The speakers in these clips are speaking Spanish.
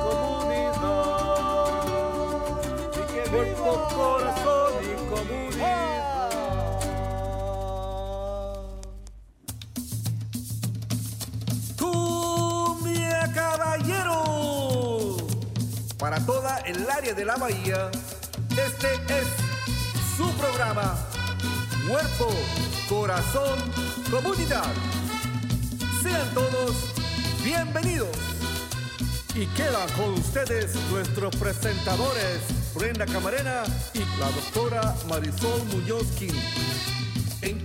corazón y comunidad. Cuerpo, corazón y comunidad. Cumbia Caballero. Para toda el área de la bahía, este es su programa. Cuerpo, corazón, comunidad. Sean todos bienvenidos. Y queda con ustedes nuestros presentadores, Brenda Camarena y la doctora Marisol Muñoz King. En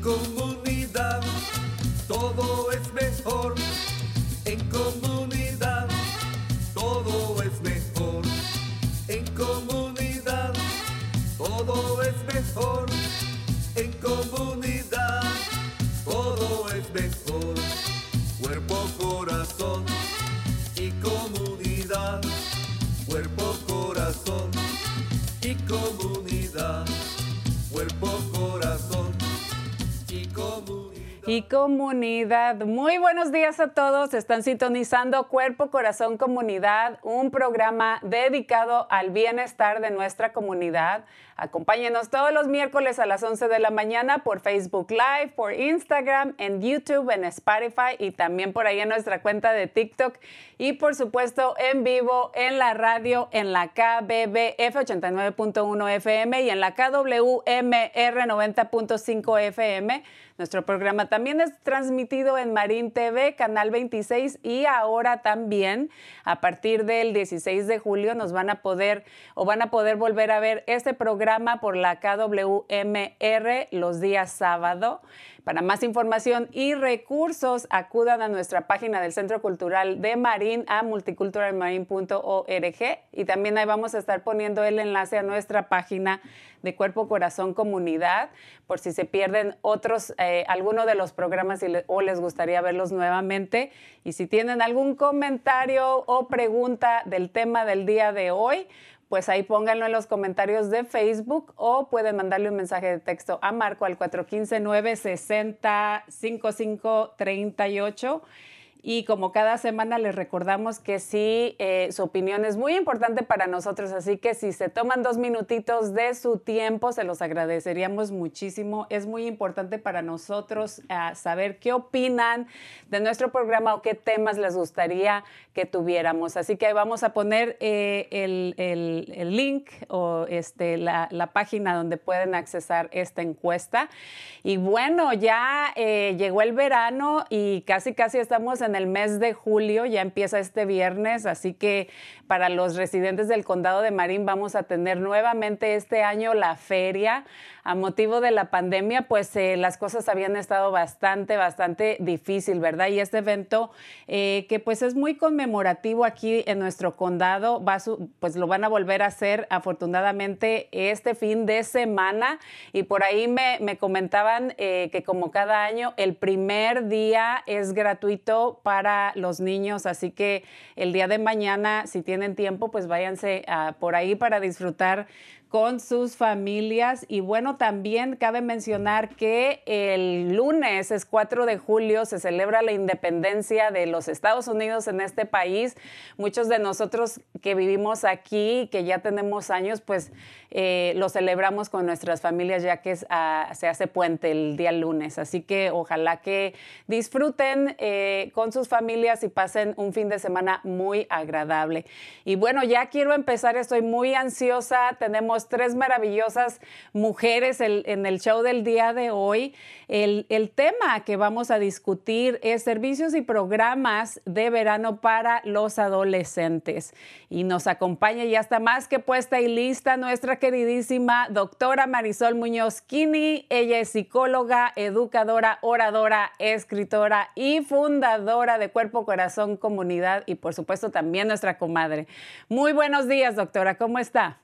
y comunidad. Y comunidad. Muy buenos días a todos. Están sintonizando Cuerpo, Corazón, Comunidad, un programa dedicado al bienestar de nuestra comunidad. Acompáñenos todos los miércoles a las 11 de la mañana por Facebook Live, por Instagram, en YouTube, en Spotify y también por ahí en nuestra cuenta de TikTok. Y por supuesto en vivo en la radio, en la KBBF 89.1 FM y en la KWMR 90.5 FM. Nuestro programa también es transmitido en Marín TV, Canal 26 y ahora también a partir del 16 de julio nos van a poder o van a poder volver a ver este programa por la KWMR los días sábado. Para más información y recursos, acudan a nuestra página del Centro Cultural de Marín a multiculturalmarin.org y también ahí vamos a estar poniendo el enlace a nuestra página de Cuerpo Corazón Comunidad por si se pierden otros, eh, alguno de los programas o les gustaría verlos nuevamente. Y si tienen algún comentario o pregunta del tema del día de hoy, pues ahí pónganlo en los comentarios de Facebook o pueden mandarle un mensaje de texto a Marco al 415-960-5538. Y como cada semana les recordamos que sí, eh, su opinión es muy importante para nosotros, así que si se toman dos minutitos de su tiempo, se los agradeceríamos muchísimo. Es muy importante para nosotros ah, saber qué opinan de nuestro programa o qué temas les gustaría que tuviéramos. Así que vamos a poner eh, el, el- el link o este, la, la página donde pueden accesar esta encuesta. Y bueno, ya eh, llegó el verano y casi, casi estamos en el mes de julio, ya empieza este viernes, así que para los residentes del condado de Marín vamos a tener nuevamente este año la feria. A motivo de la pandemia, pues eh, las cosas habían estado bastante, bastante difícil, ¿verdad? Y este evento, eh, que pues es muy conmemorativo aquí en nuestro condado, va su- pues lo van a volver a hacer afortunadamente este fin de semana. Y por ahí me, me comentaban eh, que como cada año, el primer día es gratuito para los niños, así que el día de mañana, si tienen tiempo, pues váyanse ah, por ahí para disfrutar con sus familias. Y bueno, también cabe mencionar que el lunes es 4 de julio, se celebra la independencia de los Estados Unidos en este país. Muchos de nosotros que vivimos aquí, que ya tenemos años, pues eh, lo celebramos con nuestras familias ya que es, ah, se hace puente el día lunes. Así que ojalá que disfruten eh, con sus familias y pasen un fin de semana muy agradable. Y bueno, ya quiero empezar, estoy muy ansiosa. Tenemos tres maravillosas mujeres en el show del día de hoy. El, el tema que vamos a discutir es servicios y programas de verano para los adolescentes. Y nos acompaña ya está más que puesta y lista nuestra queridísima doctora Marisol Muñoz Kini. Ella es psicóloga, educadora, oradora, escritora y fundadora de Cuerpo, Corazón, Comunidad y por supuesto también nuestra comadre. Muy buenos días, doctora. ¿Cómo está?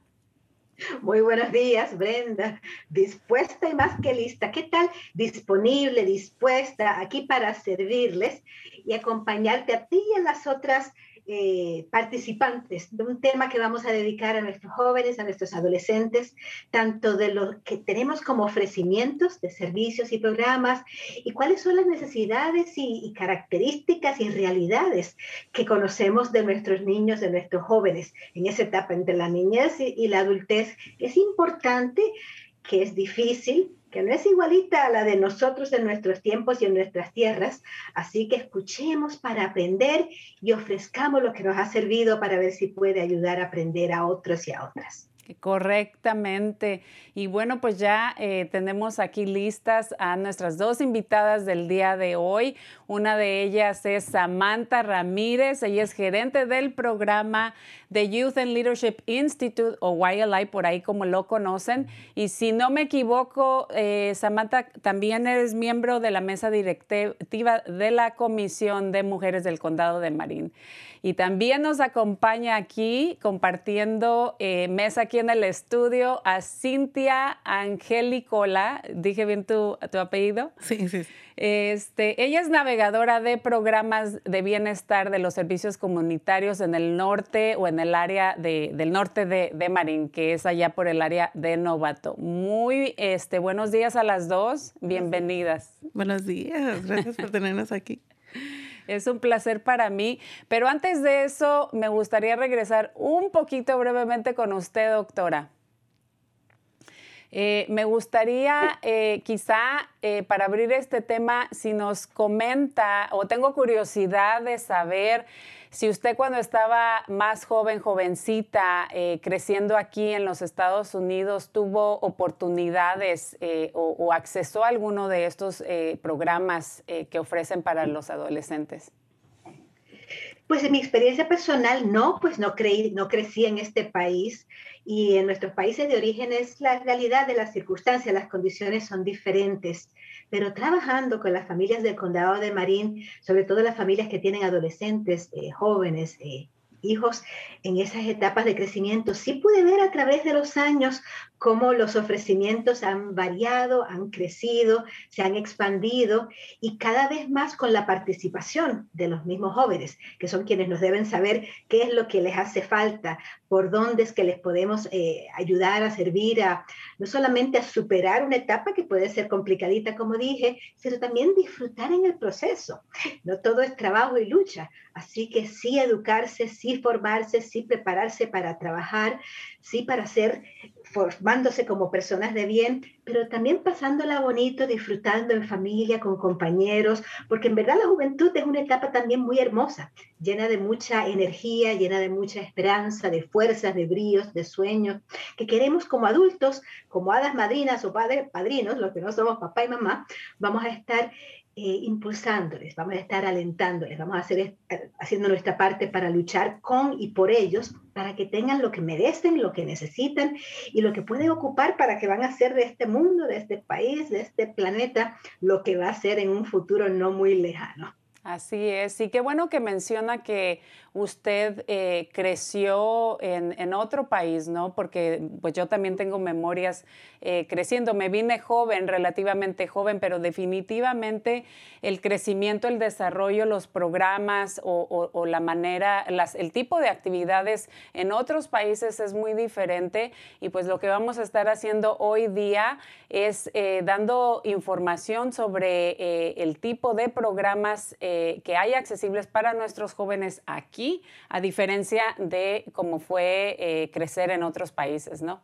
Muy buenos días, Brenda. Dispuesta y más que lista. ¿Qué tal? Disponible, dispuesta aquí para servirles y acompañarte a ti y a las otras eh, participantes de un tema que vamos a dedicar a nuestros jóvenes, a nuestros adolescentes, tanto de lo que tenemos como ofrecimientos de servicios y programas y cuáles son las necesidades y, características y realidades que conocemos de nuestros niños, de nuestros jóvenes en esa etapa entre la niñez y la adultez. Es importante que es difícil, que no es igualita a la de nosotros en nuestros tiempos y en nuestras tierras. Así que escuchemos para aprender y ofrezcamos lo que nos ha servido para ver si puede ayudar a aprender a otros y a otras. Correctamente. Y bueno, pues ya eh, tenemos aquí listas a nuestras dos invitadas del día de hoy. Una de ellas es Samantha Ramírez. Ella es gerente del programa de Youth and Leadership Institute o YLI, por ahí como lo conocen. Y si no me equivoco, eh, Samantha, también eres miembro de la mesa directiva de la Comisión de Mujeres del Condado de Marín. Y también nos acompaña aquí compartiendo eh, mesa aquí en el estudio a Cintia Angelicola. ¿Dije bien tu, tu apellido? Sí, sí. Este, ella es navegadora de programas de bienestar de los servicios comunitarios en el norte o en el área de, del norte de, de, Marín, que es allá por el área de Novato. Muy este, buenos días a las dos, bienvenidas. Buenos días, gracias por tenernos aquí. Es un placer para mí. Pero antes de eso, me gustaría regresar un poquito brevemente con usted, doctora. Eh, me gustaría eh, quizá eh, para abrir este tema, si nos comenta o tengo curiosidad de saber si usted cuando estaba más joven, jovencita, creciendo aquí en los Estados Unidos, tuvo oportunidades o, o, accesó a alguno de estos programas que ofrecen para los adolescentes. Pues en mi experiencia personal, no, pues no, creí, no crecí en este país y en nuestros países de origen es la realidad de las circunstancias, las condiciones son diferentes. Pero trabajando con las familias del condado de Marín, sobre todo las familias que tienen adolescentes, eh, jóvenes, eh, hijos en esas etapas de crecimiento, sí pude ver a través de los años cómo los ofrecimientos han variado, han crecido, se han expandido y cada vez más con la participación de los mismos jóvenes, que son quienes nos deben saber qué es lo que les hace falta, por dónde es que les podemos eh, ayudar a servir a no solamente a superar una etapa que puede ser complicadita, como dije, sino también disfrutar en el proceso. No todo es trabajo y lucha, así que sí educarse, sí formarse, sí prepararse para trabajar, sí para ser formándose como personas de bien, pero también pasándola bonito, disfrutando en familia, con compañeros, porque en verdad la juventud es una etapa también muy hermosa, llena de mucha energía, llena de mucha esperanza, de fuerzas, de bríos, de sueños, que queremos como adultos, como hadas madrinas o padres, padrinos, los que no somos papá y mamá, vamos a estar eh, impulsándoles, vamos a estar alentándoles, vamos a hacer eh, haciendo nuestra parte para luchar con y por ellos, para que tengan lo que merecen, lo que necesitan y lo que pueden ocupar para que van a hacer de este mundo, de este país, de este planeta, lo que va a ser en un futuro no muy lejano. Así es, y qué bueno que menciona que usted eh, creció en, otro país, ¿no? Porque pues yo también tengo memorias eh, creciendo. Me vine joven, relativamente joven, pero definitivamente el crecimiento, el desarrollo, los programas o, la manera, el tipo de actividades en otros países es muy diferente. Y pues lo que vamos a estar haciendo hoy día es eh, dando información sobre el tipo de programas que hay accesibles para nuestros jóvenes aquí a diferencia de cómo fue eh, crecer en otros países, ¿no?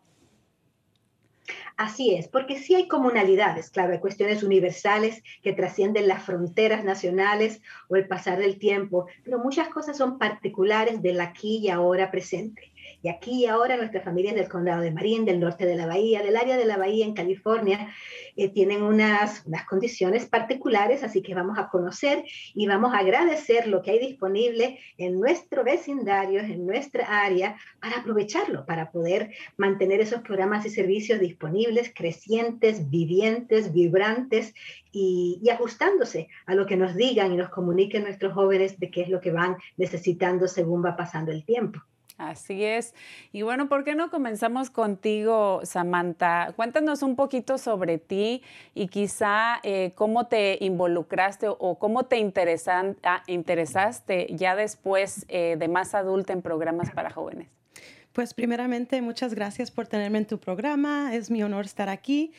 Así es, porque sí hay comunalidades, claro, hay cuestiones universales que trascienden las fronteras nacionales o el pasar del tiempo, pero muchas cosas son particulares del aquí y ahora presente. Y aquí ahora nuestras familias del condado de Marín, del norte de la bahía, del área de la bahía en California, eh, tienen unas, unas condiciones particulares, así que vamos a conocer y vamos a agradecer lo que hay disponible en nuestro vecindario, en nuestra área, para aprovecharlo, para poder mantener esos programas y servicios disponibles, crecientes, vivientes, vibrantes y, y, ajustándose a lo que nos digan y nos comuniquen nuestros jóvenes de qué es lo que van necesitando según va pasando el tiempo. Así es. Y bueno, ¿por qué no comenzamos contigo, Samantha? Cuéntanos un poquito sobre ti y quizá eh, cómo te involucraste o cómo te ah, interesaste ya después eh, de más adulta en programas para jóvenes. Pues primeramente, muchas gracias por tenerme en tu programa. Es mi honor estar aquí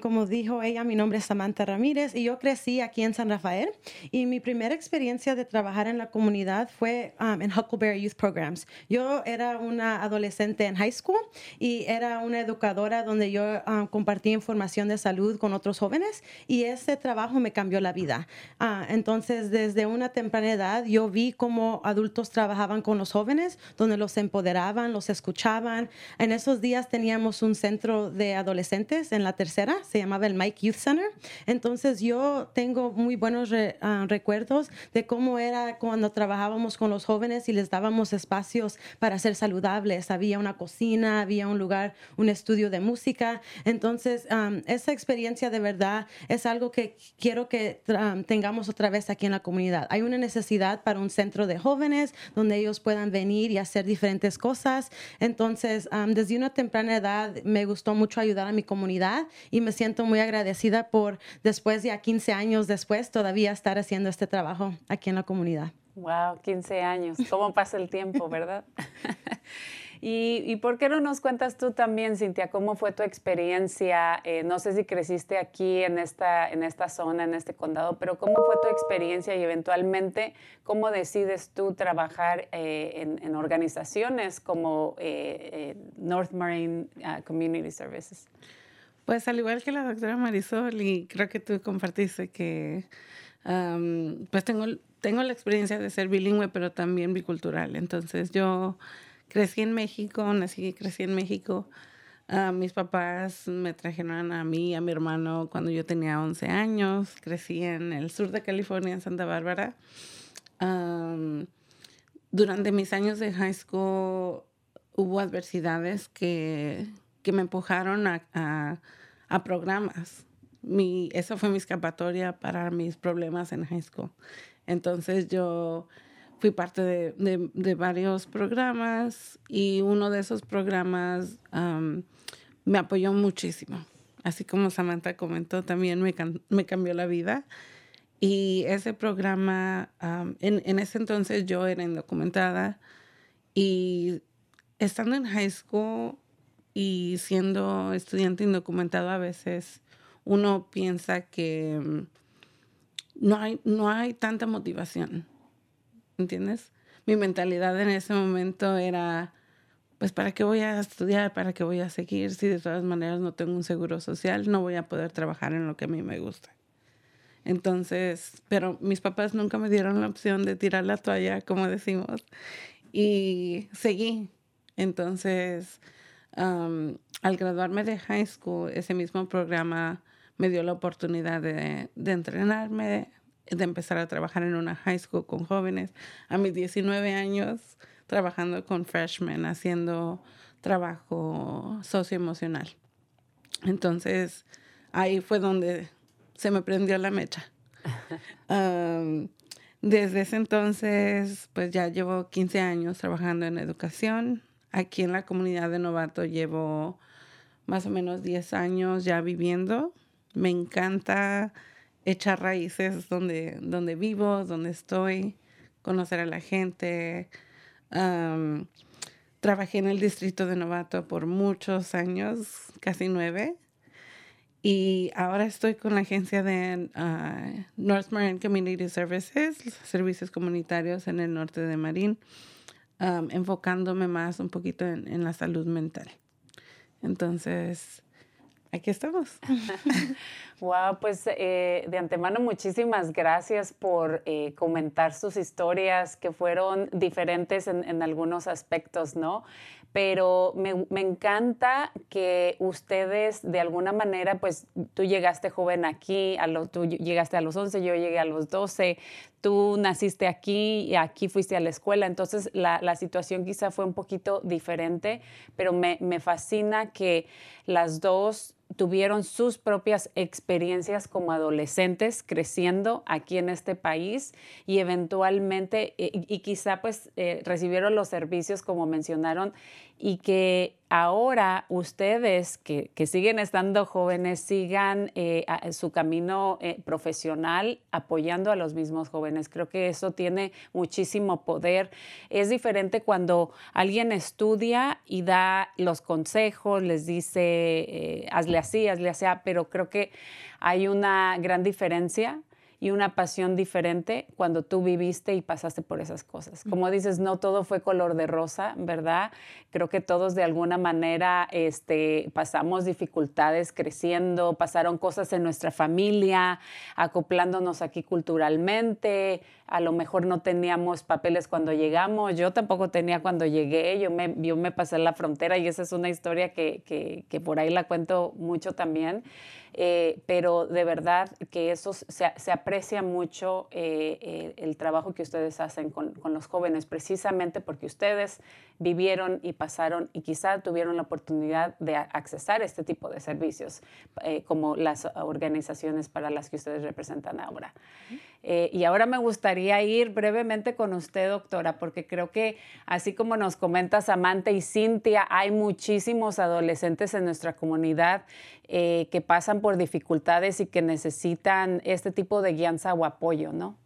como dijo ella, mi nombre es Samantha Ramírez y yo crecí aquí en San Rafael y mi primera experiencia de trabajar en la comunidad fue en Huckleberry Youth Programs. Yo era una adolescente en high school y era una educadora donde yo compartía información de salud con otros jóvenes y ese trabajo me cambió la vida. Ah, entonces, desde una temprana edad, yo vi cómo adultos trabajaban con los jóvenes, donde los empoderaban, los escuchaban. En esos días teníamos un centro de adolescentes en la tercera se llamaba el Mike Youth Center. Entonces yo tengo muy buenos ah, recuerdos de cómo era cuando trabajábamos con los jóvenes y les dábamos espacios para ser saludables. Había una cocina, había un lugar, un estudio de música. Entonces esa experiencia de verdad es algo que quiero que tengamos otra vez aquí en la comunidad. Hay una necesidad para un centro de jóvenes donde ellos puedan venir y hacer diferentes cosas. Entonces, desde una temprana edad me gustó mucho ayudar a mi comunidad y me siento muy agradecida por después ya 15 años después todavía estar haciendo este trabajo aquí en la comunidad. Wow, 15 años. ¿Cómo pasa el tiempo, verdad? y, y, por qué no nos cuentas tú también, Cintia, cómo fue tu experiencia? Eh, no sé si creciste aquí en esta, en esta zona, en este condado, pero cómo fue tu experiencia y eventualmente cómo decides tú trabajar eh, en, en, organizaciones como eh, North Marine uh, Community Services. Pues al igual que la doctora Marisol, y creo que tú compartiste que pues tengo, tengo la experiencia de ser bilingüe, pero también bicultural. Entonces yo crecí en México, nací y crecí en México. Uh, mis papás me trajeron a mí y a mi hermano cuando yo tenía 11 años. Crecí en el sur de California, en Santa Bárbara. durante mis años de high school hubo adversidades que, que me empujaron a, a, programas. Mi, esa fue mi escapatoria para mis problemas en high school. Entonces yo fui parte de, de, varios programas y uno de esos programas me apoyó muchísimo. Así como Samantha comentó, también me, me cambió la vida. Y ese programa, en, en, ese entonces yo era indocumentada y estando en high school y siendo estudiante indocumentado a veces uno piensa que mm, no hay, no hay tanta motivación, ¿entiendes? Mi mentalidad en ese momento era, pues, ¿para qué voy a estudiar? ¿Para qué voy a seguir? Si de todas maneras no tengo un seguro social, no voy a poder trabajar en lo que a mí me gusta. Entonces, pero mis papás nunca me dieron la opción de tirar la toalla, como decimos, y seguí. Entonces, al graduarme de high school, ese mismo programa me dio la oportunidad de, de, entrenarme, de empezar a trabajar en una high school con jóvenes. A mis 19 años, trabajando con freshmen, haciendo trabajo socioemocional. Entonces, ahí fue donde se me prendió la mecha. desde ese entonces, pues ya llevo 15 años trabajando en educación, Aquí en la comunidad de Novato llevo más o menos 10 años ya viviendo. Me encanta echar raíces donde, donde vivo, donde estoy, conocer a la gente. trabajé en el distrito de Novato por muchos años, casi nueve. Y ahora estoy con la agencia de uh, North Marine Community Services, servicios comunitarios en el norte de Marín enfocándome más un poquito en, la salud mental. Entonces, aquí estamos. wow, pues eh, de antemano muchísimas gracias por eh, comentar sus historias que fueron diferentes en, en, algunos aspectos, ¿no? Pero me, me, encanta que ustedes de alguna manera, pues tú llegaste joven aquí, tú llegaste a los 11, yo llegué a los 12, tú naciste aquí y aquí fuiste a la escuela, entonces la, la situación quizá fue un poquito diferente, pero me, me fascina que las dos tuvieron sus propias experiencias como adolescentes creciendo aquí en este país y eventualmente, eh, y, quizá pues eh, recibieron los servicios como mencionaron y que ahora ustedes que, siguen estando jóvenes sigan eh, su camino eh, profesional apoyando a los mismos jóvenes. Creo que eso tiene muchísimo poder. Es diferente cuando alguien estudia y da los consejos, les dice, eh, hazle así, hazle así, pero creo que hay una gran diferencia y una pasión diferente cuando tú viviste y pasaste por esas cosas. Como dices, no todo fue color de rosa, ¿verdad? Creo que todos de alguna manera este, pasamos dificultades creciendo, pasaron cosas en nuestra familia, acoplándonos aquí culturalmente, a lo mejor no teníamos papeles cuando llegamos, yo tampoco tenía cuando llegué, yo me, yo me pasé la frontera y esa es una historia que, que, que por ahí la cuento mucho también. Eh, pero de verdad que eso se, se aprecia mucho eh, eh, el trabajo que ustedes hacen con, con, los jóvenes, precisamente porque ustedes vivieron y pasaron y quizá tuvieron la oportunidad de accesar este tipo de servicios, como las organizaciones para las que ustedes representan ahora. Y ahora me gustaría ir brevemente con usted, doctora, porque creo que así como nos comenta Samantha y Cintia, hay muchísimos adolescentes en nuestra comunidad eh, que pasan por dificultades y que necesitan este tipo de guianza o apoyo, ¿no?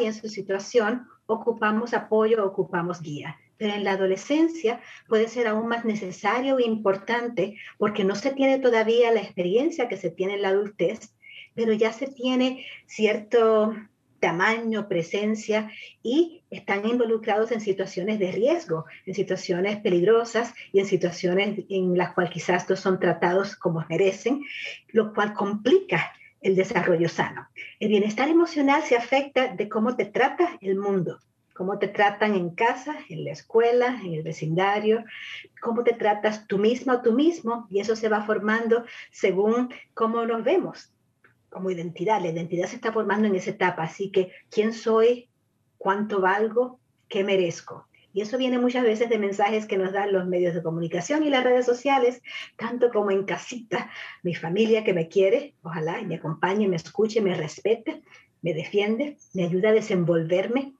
y en su situación ocupamos apoyo, ocupamos guía. Pero en la adolescencia puede ser aún más necesario e importante porque no se tiene todavía la experiencia que se tiene en la adultez, pero ya se tiene cierto tamaño, presencia y están involucrados en situaciones de riesgo, en situaciones peligrosas y en situaciones en las cuales quizás no son tratados como merecen, lo cual complica el desarrollo sano. El bienestar emocional se afecta de cómo te trata el mundo, cómo te tratan en casa, en la escuela, en el vecindario, cómo te tratas tú misma o tú mismo, y eso se va formando según cómo nos vemos como identidad. La identidad se está formando en esa etapa, así que quién soy, cuánto valgo, qué merezco. Y eso viene muchas veces de mensajes que nos dan los medios de comunicación y las redes sociales, tanto como en casita. Mi familia que me quiere, ojalá, y me acompañe, me escuche, me respete, me defiende, me ayuda a desenvolverme.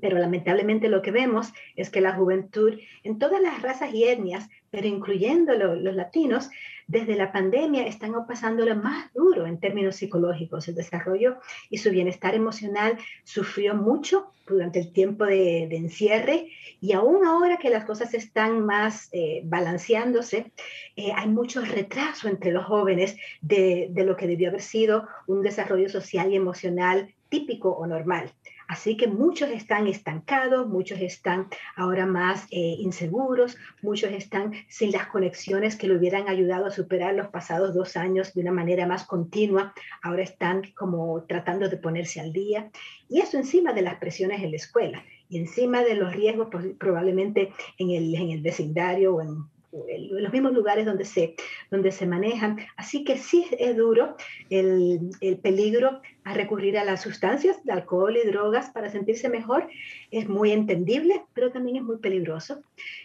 Pero lamentablemente lo que vemos es que la juventud en todas las razas y etnias, pero incluyendo lo, los latinos, desde la pandemia están pasando lo más duro en términos psicológicos. El desarrollo y su bienestar emocional sufrió mucho durante el tiempo de, de encierre y aún ahora que las cosas están más eh, balanceándose, eh, hay mucho retraso entre los jóvenes de lo que debió haber sido un desarrollo social y emocional típico o normal. Así que muchos están estancados, muchos están ahora más eh, inseguros, muchos están sin las conexiones que le hubieran ayudado a superar los pasados dos años de una manera más continua, ahora están como tratando de ponerse al día. Y eso encima de las presiones en la escuela y encima de los riesgos probablemente en el, en el vecindario o en los mismos lugares donde se, donde se manejan. Así que sí es duro el, el, peligro a recurrir a las sustancias, de alcohol y drogas para sentirse mejor. Es muy entendible, pero también es muy peligroso.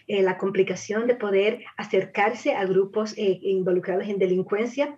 Eh, la complicación de poder acercarse a grupos eh, involucrados en delincuencia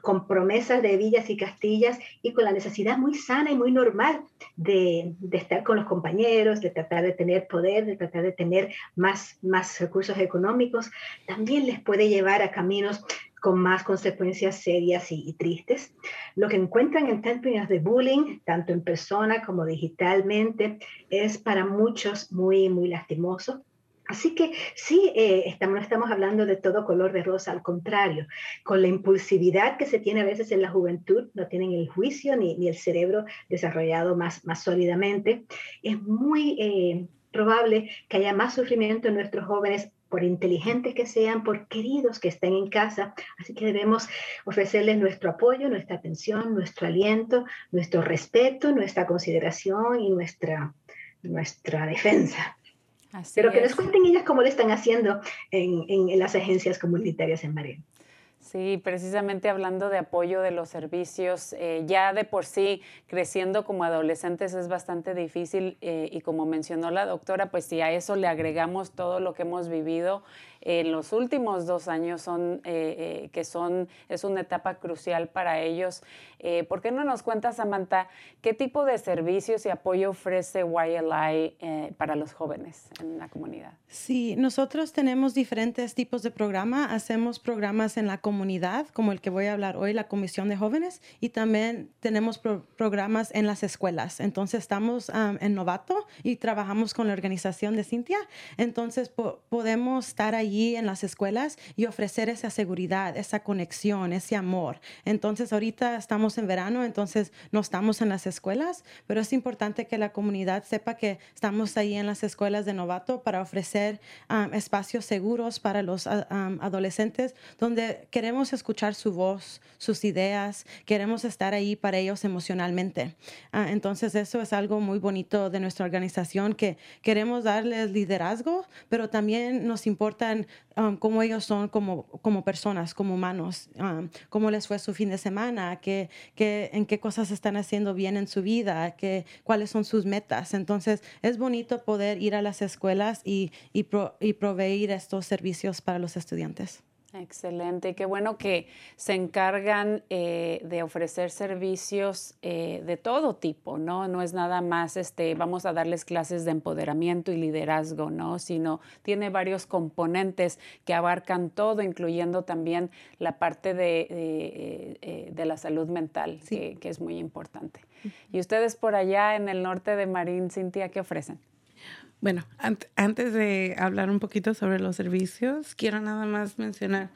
con promesas de villas y castillas y con la necesidad muy sana y muy normal de, estar con los compañeros, de tratar de tener poder, de tratar de tener más recursos económicos, también les puede llevar a caminos con más consecuencias serias y, tristes. Lo que encuentran en términos de bullying, tanto en persona como digitalmente, es para muchos muy, muy lastimoso. Así que sí, eh, estamos, no estamos hablando de todo color de rosa, al contrario, con la impulsividad que se tiene a veces en la juventud, no tienen el juicio ni, ni el cerebro desarrollado más, más sólidamente, es muy eh, probable que haya más sufrimiento en nuestros jóvenes por inteligentes que sean, por queridos que estén en casa. Así que debemos ofrecerles nuestro apoyo, nuestra atención, nuestro aliento, nuestro respeto, nuestra consideración y nuestra nuestra defensa. Pero que nos cuenten ellas cómo lo están haciendo en, en, las agencias comunitarias en Marín. Sí, precisamente hablando de apoyo de los servicios, eh, ya de por sí creciendo como adolescentes es bastante difícil eh, y como mencionó la doctora, pues si a eso le agregamos todo lo que hemos vivido, en los últimos dos años son, eh, eh, que son, es una etapa crucial para ellos. Eh, ¿Por qué no nos cuenta, Samantha, qué tipo de servicios y apoyo ofrece YLI para los jóvenes en la comunidad? Sí, nosotros tenemos diferentes tipos de programa. Hacemos programas en la comunidad, como el que voy a hablar hoy, la Comisión de Jóvenes, y también tenemos programas en las escuelas. Entonces, estamos en Novato y trabajamos con la organización de Cintia. Entonces, podemos estar ahí en las escuelas y ofrecer esa seguridad, esa conexión, ese amor. Entonces, ahorita estamos en verano, entonces no estamos en las escuelas, pero es importante que la comunidad sepa que estamos ahí en las escuelas de novato para ofrecer um, espacios seguros para los um, adolescentes donde queremos escuchar su voz, sus ideas, queremos estar ahí para ellos emocionalmente. Uh, entonces, eso es algo muy bonito de nuestra organización que queremos darles liderazgo, pero también nos importan Um, cómo ellos son como, como personas, como humanos, um, cómo les fue su fin de semana, en qué cosas están haciendo bien en su vida, qué, cuáles son sus metas. Entonces, es bonito poder ir a las escuelas y, y, y proveer estos servicios para los estudiantes. Excelente, qué bueno que se encargan eh, de ofrecer servicios eh, de todo tipo, ¿no? No es nada más, este, vamos a darles clases de empoderamiento y liderazgo, ¿no? Sino tiene varios componentes que abarcan todo, incluyendo también la parte de, eh, la salud mental, que, que, es muy importante. Y ustedes por allá en el norte de Marín, Cintia, ¿qué ofrecen? Bueno, antes de hablar un poquito sobre los servicios, quiero nada más mencionar,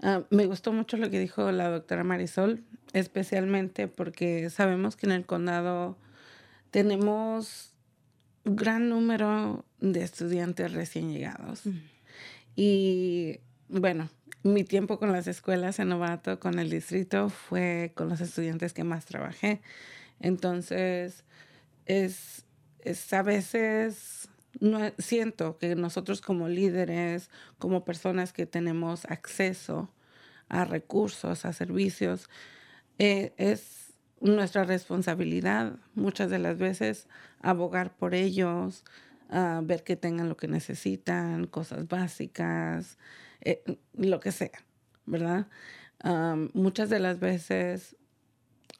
ah, me gustó mucho lo que dijo la doctora Marisol, especialmente porque sabemos que en el condado tenemos un gran número de estudiantes recién llegados. Y bueno, mi tiempo con las escuelas en Novato, con el distrito, fue con los estudiantes que más trabajé. Entonces, es, es a veces no, siento que nosotros como líderes, como personas que tenemos acceso a recursos, a servicios, eh, es nuestra responsabilidad muchas de las veces abogar por ellos, ver que tengan lo que necesitan, cosas básicas, eh, lo que sea, ¿verdad? muchas de las veces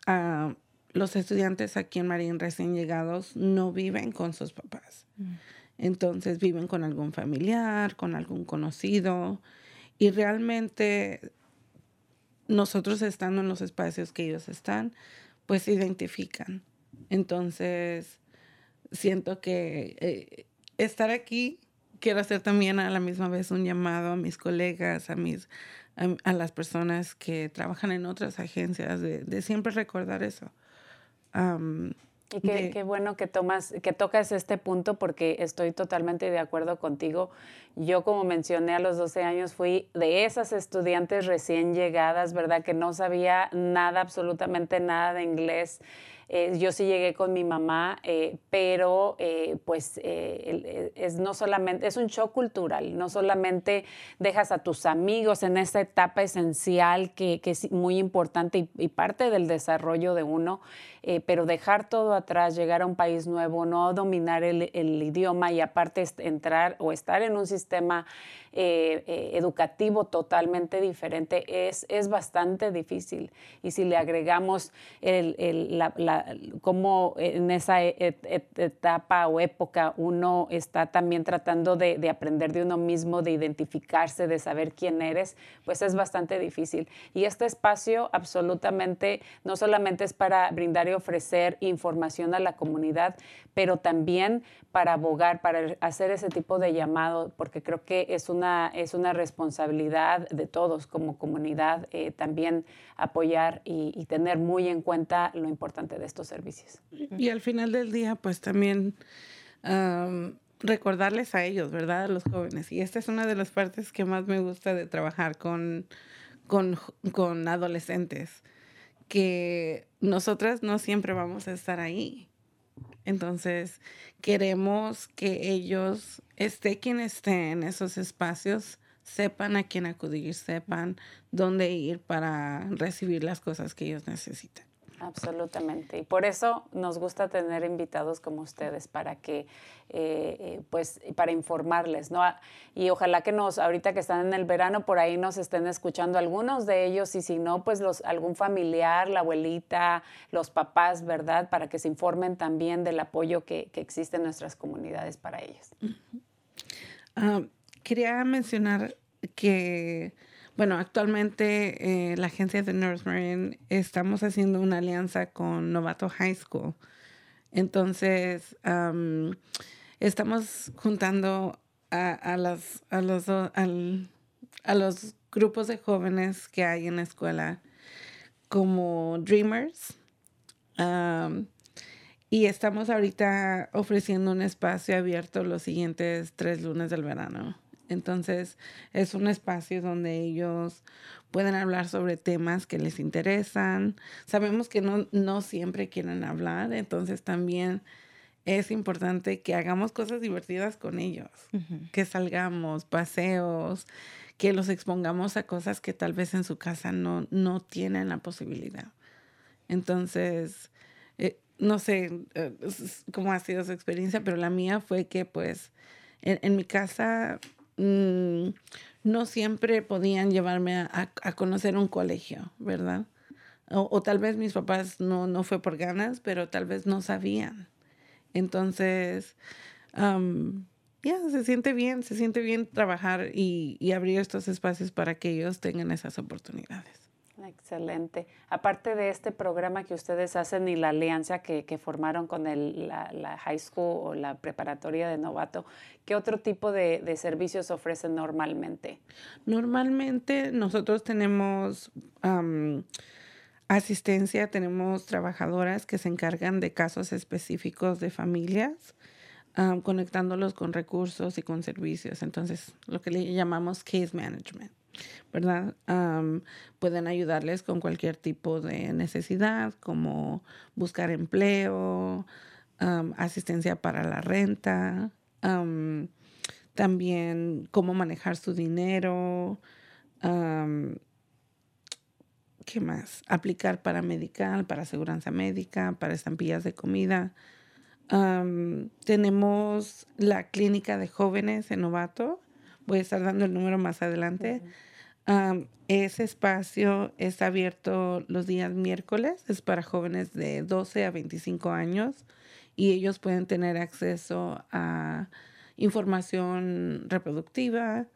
ah, los estudiantes aquí en Marín recién llegados no viven con sus papás. Mm. Entonces viven con algún familiar, con algún conocido y realmente nosotros estando en los espacios que ellos están, pues se identifican. Entonces, siento que eh, estar aquí, quiero hacer también a la misma vez un llamado a mis colegas, a, mis, a, las personas que trabajan en otras agencias, de, siempre recordar eso. Y qué, bueno que tomas, que tocas este punto porque estoy totalmente de acuerdo contigo. Yo, como mencioné, a los 12 años fui de esas estudiantes recién llegadas, ¿verdad? Que no sabía nada, absolutamente nada de inglés. Eh, yo sí llegué con mi mamá, eh, pero eh, pues es no solamente, es un shock cultural, no solamente dejas a tus amigos en esa etapa esencial que, es muy importante y, parte del desarrollo de uno, pero dejar todo atrás, llegar a un país nuevo, no dominar el, el idioma y aparte entrar o estar en un sistema eh, eh, educativo totalmente diferente es, es bastante difícil. Y si le agregamos el, el, cómo en esa e, etapa o época uno está también tratando de, de, aprender de uno mismo, de identificarse, de saber quién eres, pues es bastante difícil. Y este espacio absolutamente no solamente es para brindar y ofrecer información a la comunidad, pero también para abogar, para hacer ese tipo de llamado, porque creo que es una, es una responsabilidad de todos como comunidad eh, también apoyar y, tener muy en cuenta lo importante de estos servicios. Y al final del día, pues también recordarles a ellos, ¿verdad? A los jóvenes. Y esta es una de las partes que más me gusta de trabajar con, con, con adolescentes, que nosotras no siempre vamos a estar ahí Entonces, queremos que ellos, esté quien esté en esos espacios, sepan a quién acudir, sepan dónde ir para recibir las cosas que ellos necesitan. Absolutamente. Y por eso nos gusta tener invitados como ustedes para que, eh, eh, pues, para informarles, ¿no? Y ojalá que nos, ahorita que están en el verano, por ahí nos estén escuchando algunos de ellos y si no, pues los, algún familiar, la abuelita, los papás, ¿verdad? Para que se informen también del apoyo que, que existe en nuestras comunidades para ellos. Ah, quería mencionar que bueno, actualmente eh, la agencia de Nurse Marine estamos haciendo una alianza con Novato High School. Entonces, estamos juntando a, los, a los grupos de jóvenes que hay en la escuela como Dreamers. y estamos ahorita ofreciendo un espacio abierto los siguientes tres lunes del verano. Entonces es un espacio donde ellos pueden hablar sobre temas que les interesan. Sabemos que no, no siempre quieren hablar, entonces también es importante que hagamos cosas divertidas con ellos, que salgamos, paseos, que los expongamos a cosas que tal vez en su casa no, no tienen la posibilidad. Entonces, eh, no sé eh, cómo ha sido su experiencia, pero la mía fue que pues en mi casa Mm, no siempre podían llevarme a, conocer un colegio, ¿verdad? O, tal vez mis papás no, no fue por ganas, pero tal vez no sabían. Entonces, ya, se siente bien, se siente bien trabajar y, y abrir estos espacios para que ellos tengan esas oportunidades. Excelente. Aparte de este programa que ustedes hacen y la alianza que, formaron con el, la, high school o la preparatoria de novato, ¿qué otro tipo de, servicios ofrecen normalmente? Normalmente nosotros tenemos asistencia, tenemos trabajadoras que se encargan de casos específicos de familias. conectándolos con recursos y con servicios. Entonces, lo que le llamamos case management. ¿Verdad? pueden ayudarles con cualquier tipo de necesidad, como buscar empleo, asistencia para la renta, también cómo manejar su dinero, ¿qué más? Aplicar para medical, para aseguranza médica, para estampillas de comida. tenemos la clínica de jóvenes en Novato. Voy a estar dando el número más adelante ese espacio está abierto los días miércoles, es para jóvenes de 12 a 25 años y ellos pueden tener acceso a información reproductiva,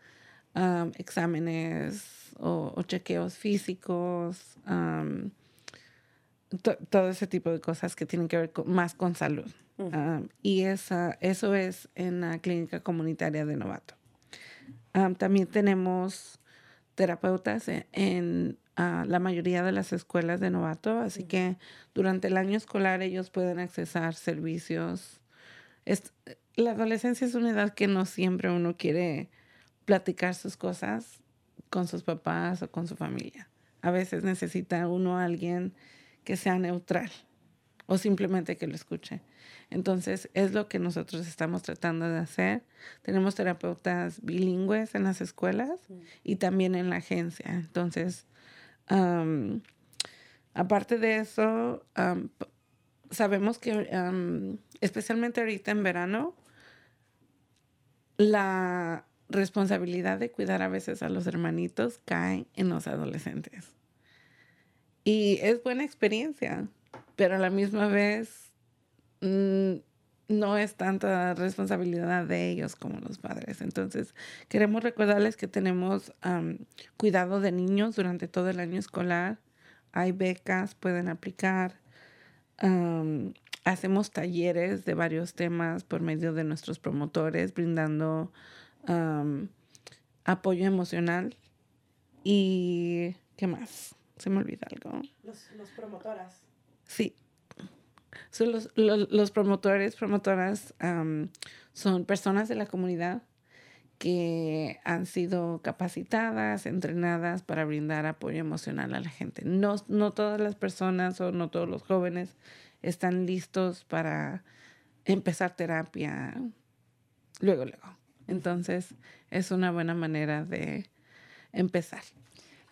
exámenes o, chequeos físicos, todo ese tipo de cosas que tienen que ver más con salud. y esa, eso es en la clínica comunitaria de Novato. también tenemos terapeutas e-, en, ah, la mayoría de las escuelas de novato, así que durante el año escolar ellos pueden accesar servicios. la adolescencia es una edad que no siempre uno quiere platicar sus cosas con sus papás o con su familia. A veces necesita uno a alguien que sea neutral o simplemente que lo escuche. Entonces, es lo que nosotros estamos tratando de hacer. Tenemos terapeutas bilingües en las escuelas y también en la agencia. Entonces, aparte de eso, sabemos que especialmente ahorita en verano, la responsabilidad de cuidar a veces a los hermanitos cae en los adolescentes. Y es buena experiencia, pero a la misma vez Mm, no es tanta responsabilidad de ellos como los padres. Entonces, queremos recordarles que tenemos cuidado de niños durante todo el año escolar. Hay becas, pueden aplicar. hacemos talleres de varios temas por medio de nuestros promotores, brindando apoyo emocional. ¿Y qué más? Se me olvida algo. Los, los promotoras. Sí, son los, los, promotores, promotoras son personas de la comunidad que han sido capacitadas, entrenadas para brindar apoyo emocional a la gente. No, no todas las personas o no todos los jóvenes están listos para empezar terapia luego, luego. Entonces, es una buena manera de empezar.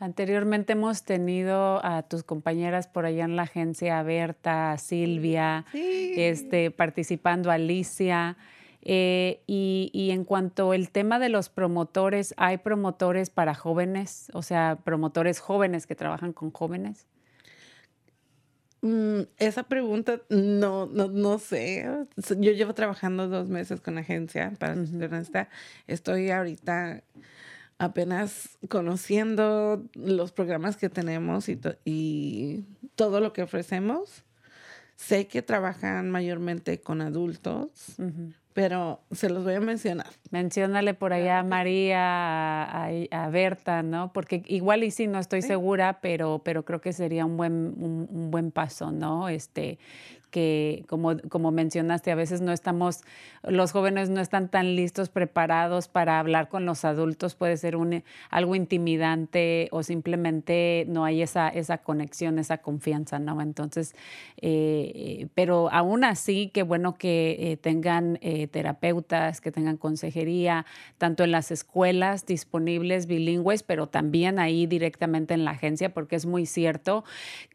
Anteriormente hemos tenido a tus compañeras por allá en la agencia, Berta, Silvia, este, participando Alicia. Eh, y, y, en cuanto al tema de los promotores, ¿hay promotores para jóvenes? O sea, promotores jóvenes que trabajan con jóvenes. Mm, esa pregunta no, no, no sé. Yo llevo trabajando dos meses con agencia, para ser Estoy ahorita apenas conociendo los programas que tenemos y, y todo lo que ofrecemos. Sé que trabajan mayormente con adultos, pero se los voy a mencionar. Menciónale por allá a María, a, Berta, ¿no? Porque igual y sí, no estoy segura, pero, pero creo que sería un buen, un buen paso, ¿no? Este, que, como, como mencionaste, a veces no estamos, los jóvenes no están tan listos, preparados para hablar con los adultos, puede ser un, algo intimidante o simplemente no hay esa, esa conexión, esa confianza, ¿no? Entonces, eh, pero aún así, qué bueno que eh, tengan eh, terapeutas, que tengan consejería, tanto en las escuelas disponibles bilingües, pero también ahí directamente en la agencia, porque es muy cierto.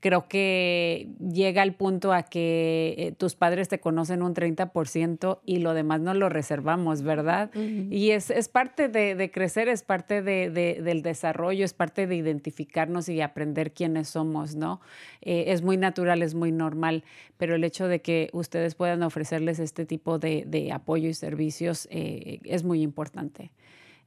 Creo que llega el punto a que eh, tus padres te conocen un 30% y lo demás no lo reservamos, ¿verdad? Y es, es, parte de, crecer, es parte de, del desarrollo, es parte de identificarnos y aprender quiénes somos, ¿no? Eh, es muy natural, es muy normal, pero el hecho de que ustedes puedan ofrecerles este tipo de, apoyo y servicios eh, es muy importante.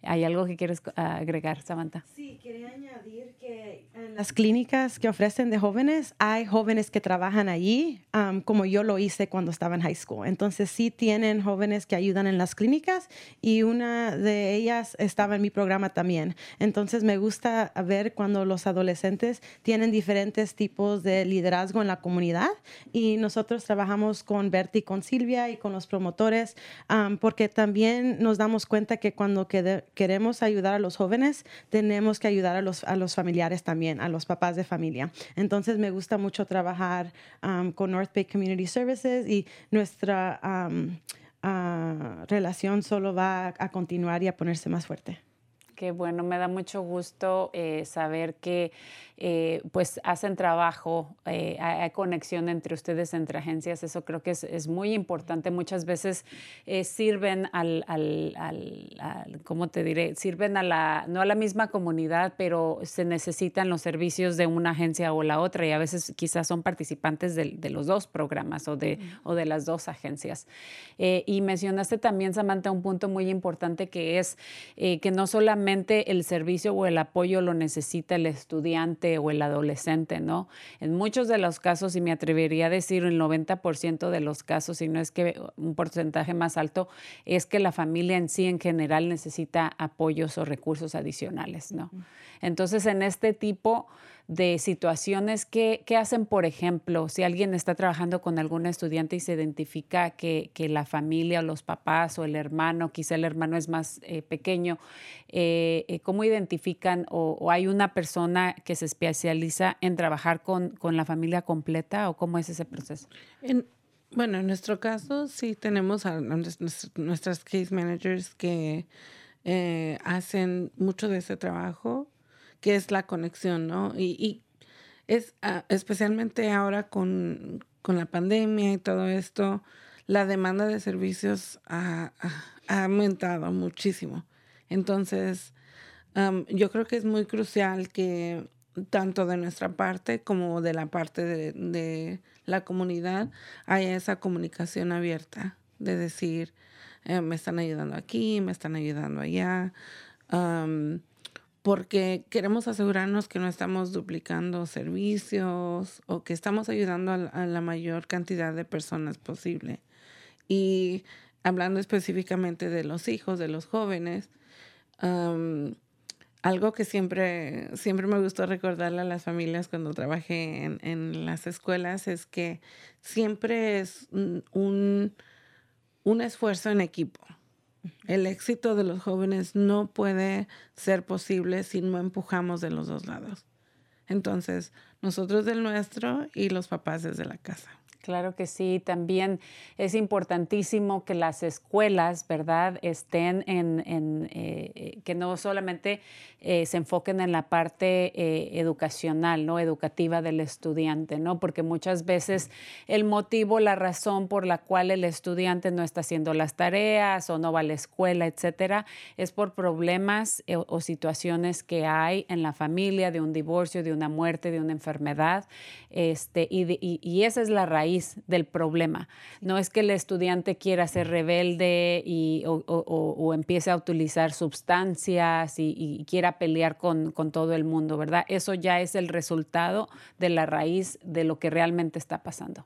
¿Hay algo que quieres agregar, Samantha? Sí, quería añadir que en las clínicas que ofrecen de jóvenes, hay jóvenes que trabajan allí, como yo lo hice cuando estaba en high school. Entonces, sí tienen jóvenes que ayudan en las clínicas y una de ellas estaba en mi programa también. Entonces, me gusta ver cuando los adolescentes tienen diferentes tipos de liderazgo en la comunidad y nosotros trabajamos con Berti, con Silvia y con los promotores, porque también nos damos cuenta que cuando quede, queremos ayudar a los jóvenes, tenemos que ayudar a los, a los familiares también, a los papás de familia. Entonces me gusta mucho trabajar con North Bay Community Services y nuestra uh, relación solo va a continuar y a ponerse más fuerte. Qué bueno, me da mucho gusto eh, saber que eh, pues hacen trabajo, eh, hay, conexión entre ustedes, entre agencias, eso creo que es, muy importante. Muchas veces sirven al, al, al, ¿cómo te diré? Sirven a la, no a la misma comunidad, pero se necesitan los servicios de una agencia o la otra y a veces quizás son participantes de, de los dos programas o de, o de las dos agencias. y mencionaste también, Samantha, un punto muy importante que es que no solamente el servicio o el apoyo lo necesita el estudiante, o el adolescente, ¿no? En muchos de los casos, y me atrevería a decir el 90% de los casos, si no es que un porcentaje más alto, es que la familia en sí en general necesita apoyos o recursos adicionales, ¿no? Entonces, en este tipo de situaciones que, hacen, por ejemplo, si alguien está trabajando con algún estudiante y se identifica que, la familia o los papás o el hermano, quizá el hermano es más eh, pequeño, eh, eh, ¿cómo identifican o, hay una persona que se especializa en trabajar con, la familia completa o cómo es ese proceso? bueno, en nuestro caso sí tenemos a, nuestras case managers que hacen mucho de ese trabajo que es la conexión, ¿no? Y, es ah, especialmente ahora con, la pandemia y todo esto, la demanda de servicios ha, aumentado muchísimo. Entonces, yo creo que es muy crucial que tanto de nuestra parte como de la parte de, la comunidad haya esa comunicación abierta de decir, eh, me están ayudando aquí, me están ayudando allá porque queremos asegurarnos que no estamos duplicando servicios o que estamos ayudando a, la mayor cantidad de personas posible. Y hablando específicamente de los hijos, de los jóvenes, algo que siempre, siempre me gustó recordarle a las familias cuando trabajé en, en las escuelas es que siempre es un, un esfuerzo en equipo. El éxito de los jóvenes no puede ser posible si no empujamos de los dos lados. Entonces, nosotros del nuestro y los papás desde la casa. Claro que sí, también es importantísimo que las escuelas, ¿verdad?, estén en, eh, eh, que no solamente eh, se enfoquen en la parte educacional, ¿no?, educativa del estudiante, ¿no?, porque muchas veces el motivo, la razón por la cual el estudiante no está haciendo las tareas o no va a la escuela, etcétera, es por problemas o situaciones que hay en la familia, de un divorcio, de una muerte, de una enfermedad, este, y, y esa es la raíz del problema. No es que el estudiante quiera ser rebelde y, o, empiece a utilizar sustancias y, quiera pelear con, todo el mundo, ¿verdad? Eso ya es el resultado de la raíz de lo que realmente está pasando.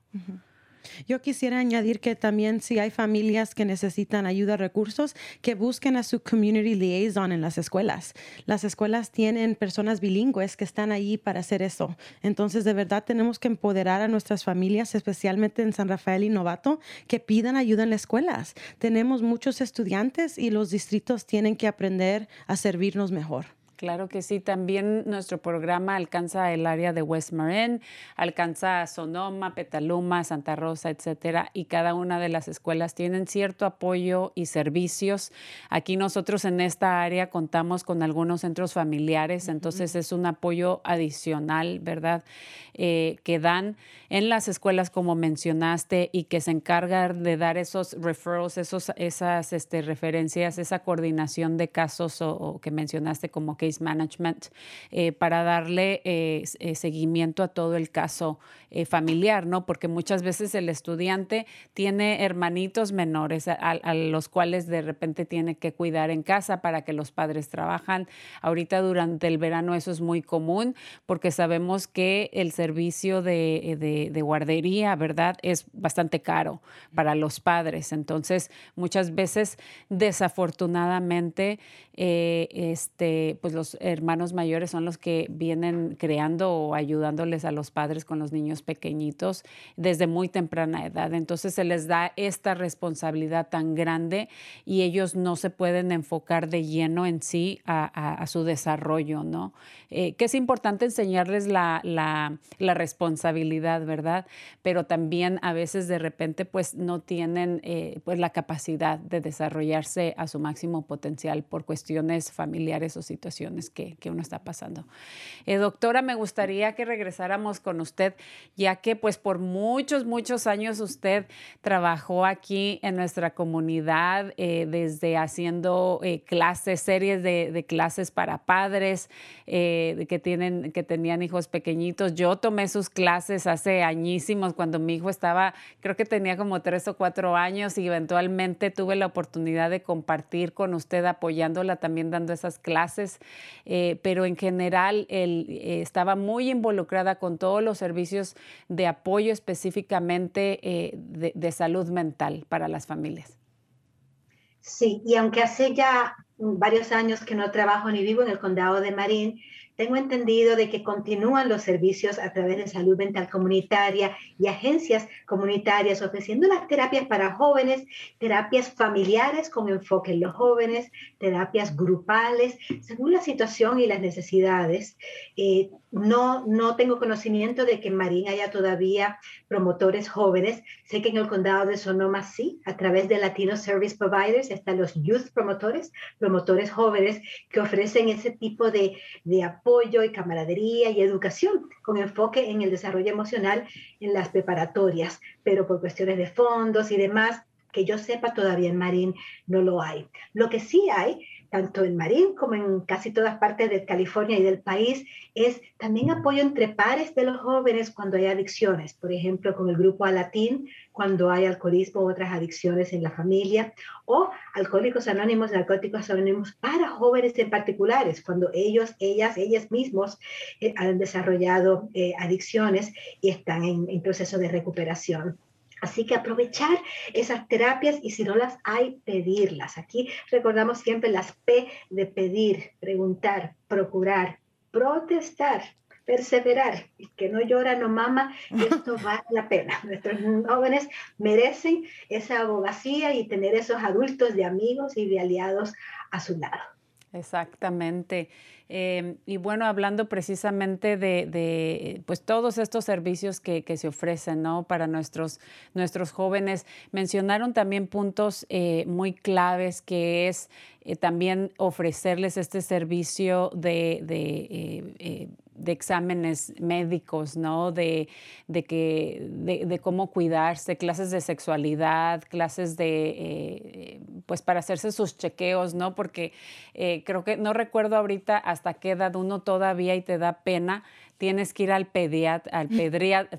Yo quisiera añadir que también si hay familias que necesitan ayuda, recursos, que busquen a su community liaison en las escuelas. Las escuelas tienen personas bilingües que están ahí para hacer eso. Entonces, de verdad tenemos que empoderar a nuestras familias, especialmente en San Rafael y Novato, que pidan ayuda en las escuelas. Tenemos muchos estudiantes y los distritos tienen que aprender a servirnos mejor. Claro que sí, también nuestro programa alcanza el área de West Marin, alcanza Sonoma, Petaluma, Santa Rosa, etcétera, y cada una de las escuelas tienen cierto apoyo y servicios. Aquí nosotros en esta área contamos con algunos centros familiares, entonces es un apoyo adicional, ¿verdad? Eh, que dan en las escuelas, como mencionaste, y que se encargan de dar esos referrals, esos, esas este, referencias, esa coordinación de casos o que mencionaste como que management eh, para darle eh, eh, seguimiento a todo el caso familiar, ¿no? Porque muchas veces el estudiante tiene hermanitos menores a, los cuales de repente tiene que cuidar en casa para que los padres trabajan. Ahorita durante el verano eso es muy común porque sabemos que el servicio de, de guardería, ¿verdad? Es bastante caro para los padres. Entonces, muchas veces, desafortunadamente, este, pues los hermanos mayores son los que vienen creando o ayudándoles a los padres con los niños pequeñitos desde muy temprana edad. Entonces se les da esta responsabilidad tan grande y ellos no se pueden enfocar de lleno en sí a, su desarrollo, ¿no? Eh, que es importante enseñarles la, la, responsabilidad, ¿verdad? Pero también a veces de repente pues no tienen eh, pues la capacidad de desarrollarse a su máximo potencial por cuestiones familiares o situaciones que, uno está pasando. Eh, doctora, me gustaría que regresáramos con usted, ya que pues por muchos, muchos años usted trabajó aquí en nuestra comunidad, eh, desde haciendo eh, clases, series de, clases para padres que, tienen, que tenían hijos pequeñitos. Yo tomé sus clases hace añísimos, cuando mi hijo estaba, creo que tenía como tres o cuatro años y eventualmente tuve la oportunidad de compartir con usted apoyándola también dando esas clases. Eh, pero en general él, eh, estaba muy involucrada con todos los servicios de apoyo específicamente eh, de, salud mental para las familias. Sí, y aunque hace ya varios años que no trabajo ni vivo en el condado de Marín, tengo entendido de que continúan los servicios a través de salud mental comunitaria y agencias comunitarias ofreciendo las terapias para jóvenes, terapias familiares con enfoque en los jóvenes, terapias grupales, según la situación y las necesidades. Eh, no, no tengo conocimiento de que en Marín haya todavía promotores jóvenes. Sé que en el condado de Sonoma sí, a través de Latino Service Providers están los youth promotores, promotores jóvenes que ofrecen ese tipo de, de apoyo y camaradería y educación con enfoque en el desarrollo emocional en las preparatorias, pero por cuestiones de fondos y demás, que yo sepa todavía en Marín no lo hay. Lo que sí hay tanto en Marín como en casi todas partes de California y del país, es también apoyo entre pares de los jóvenes cuando hay adicciones, por ejemplo, con el grupo Alatín, cuando hay alcoholismo u otras adicciones en la familia, o alcohólicos anónimos, narcóticos anónimos para jóvenes en particulares, cuando ellos, ellas, ellas mismos eh, han desarrollado eh, adicciones y están en proceso de recuperación. Así que aprovechar esas terapias y si no las hay, pedirlas. Aquí recordamos siempre las P de pedir, preguntar, procurar, protestar, perseverar. que no llora, no mama, esto vale la pena. Nuestros jóvenes merecen esa abogacía y tener esos adultos de amigos y de aliados a su lado. Exactamente. Em, y bueno, hablando precisamente de, pues todos estos servicios que, se ofrecen ¿no? para nuestros, nuestros jóvenes, mencionaron también puntos eh, muy claves que es eh, también ofrecerles este servicio de, eh, de exámenes médicos, ¿no? De, de que, de, cómo cuidarse, clases de sexualidad, clases de, eh, pues para hacerse sus chequeos, ¿no? Porque eh, creo que, no recuerdo ahorita hasta qué edad uno todavía y te da pena tienes que ir al pediatra, al pediatra,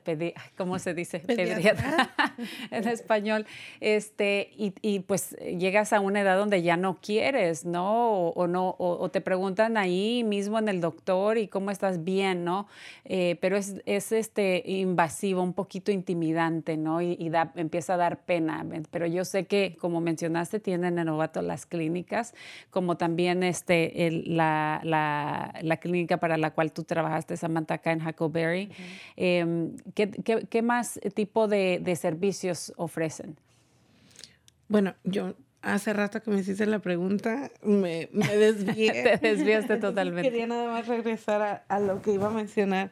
¿cómo se dice? Pediatra, en español. Este, y, pues llegas a una edad donde ya no quieres, ¿no? O, no, o, te preguntan ahí mismo en el doctor y cómo estás bien, ¿no? Eh, pero es, es, este invasivo, un poquito intimidante, ¿no? Y, da, empieza a dar pena. Pero yo sé que, como mencionaste, tienen en Novato las clínicas, como también este, la, la, la clínica para la cual tú trabajaste, Samantha acá en Huckleberry. Em, ¿qué, más tipo de, servicios ofrecen? Bueno, yo hace rato que me hiciste la pregunta, me, me desvié. Te desviaste totalmente. Quería nada más regresar a, lo que iba a mencionar.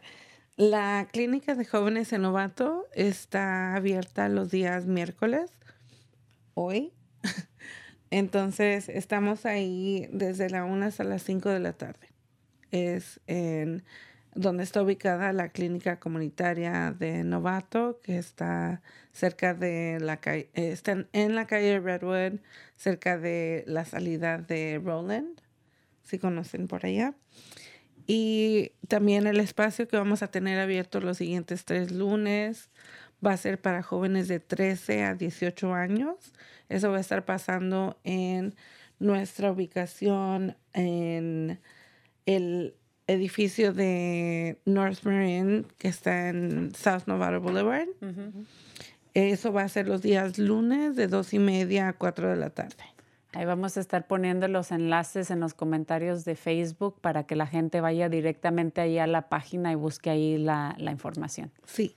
La clínica de jóvenes en Novato está abierta los días miércoles, hoy. Entonces, estamos ahí desde la 1 hasta las 5 de la tarde. Es en donde está ubicada la clínica comunitaria de Novato, que está cerca de la calle, eh, está en la calle Redwood, cerca de la salida de Roland, si conocen por allá. Y también el espacio que vamos a tener abierto los siguientes tres lunes va a ser para jóvenes de 13 a 18 años. Eso va a estar pasando en nuestra ubicación en el edificio de North Marine que está en South Nevada Boulevard. Eso va a ser los días lunes de dos y media a cuatro de la tarde. Ahí vamos a estar poniendo los enlaces en los comentarios de Facebook para que la gente vaya directamente ahí a la página y busque ahí la, información. Sí.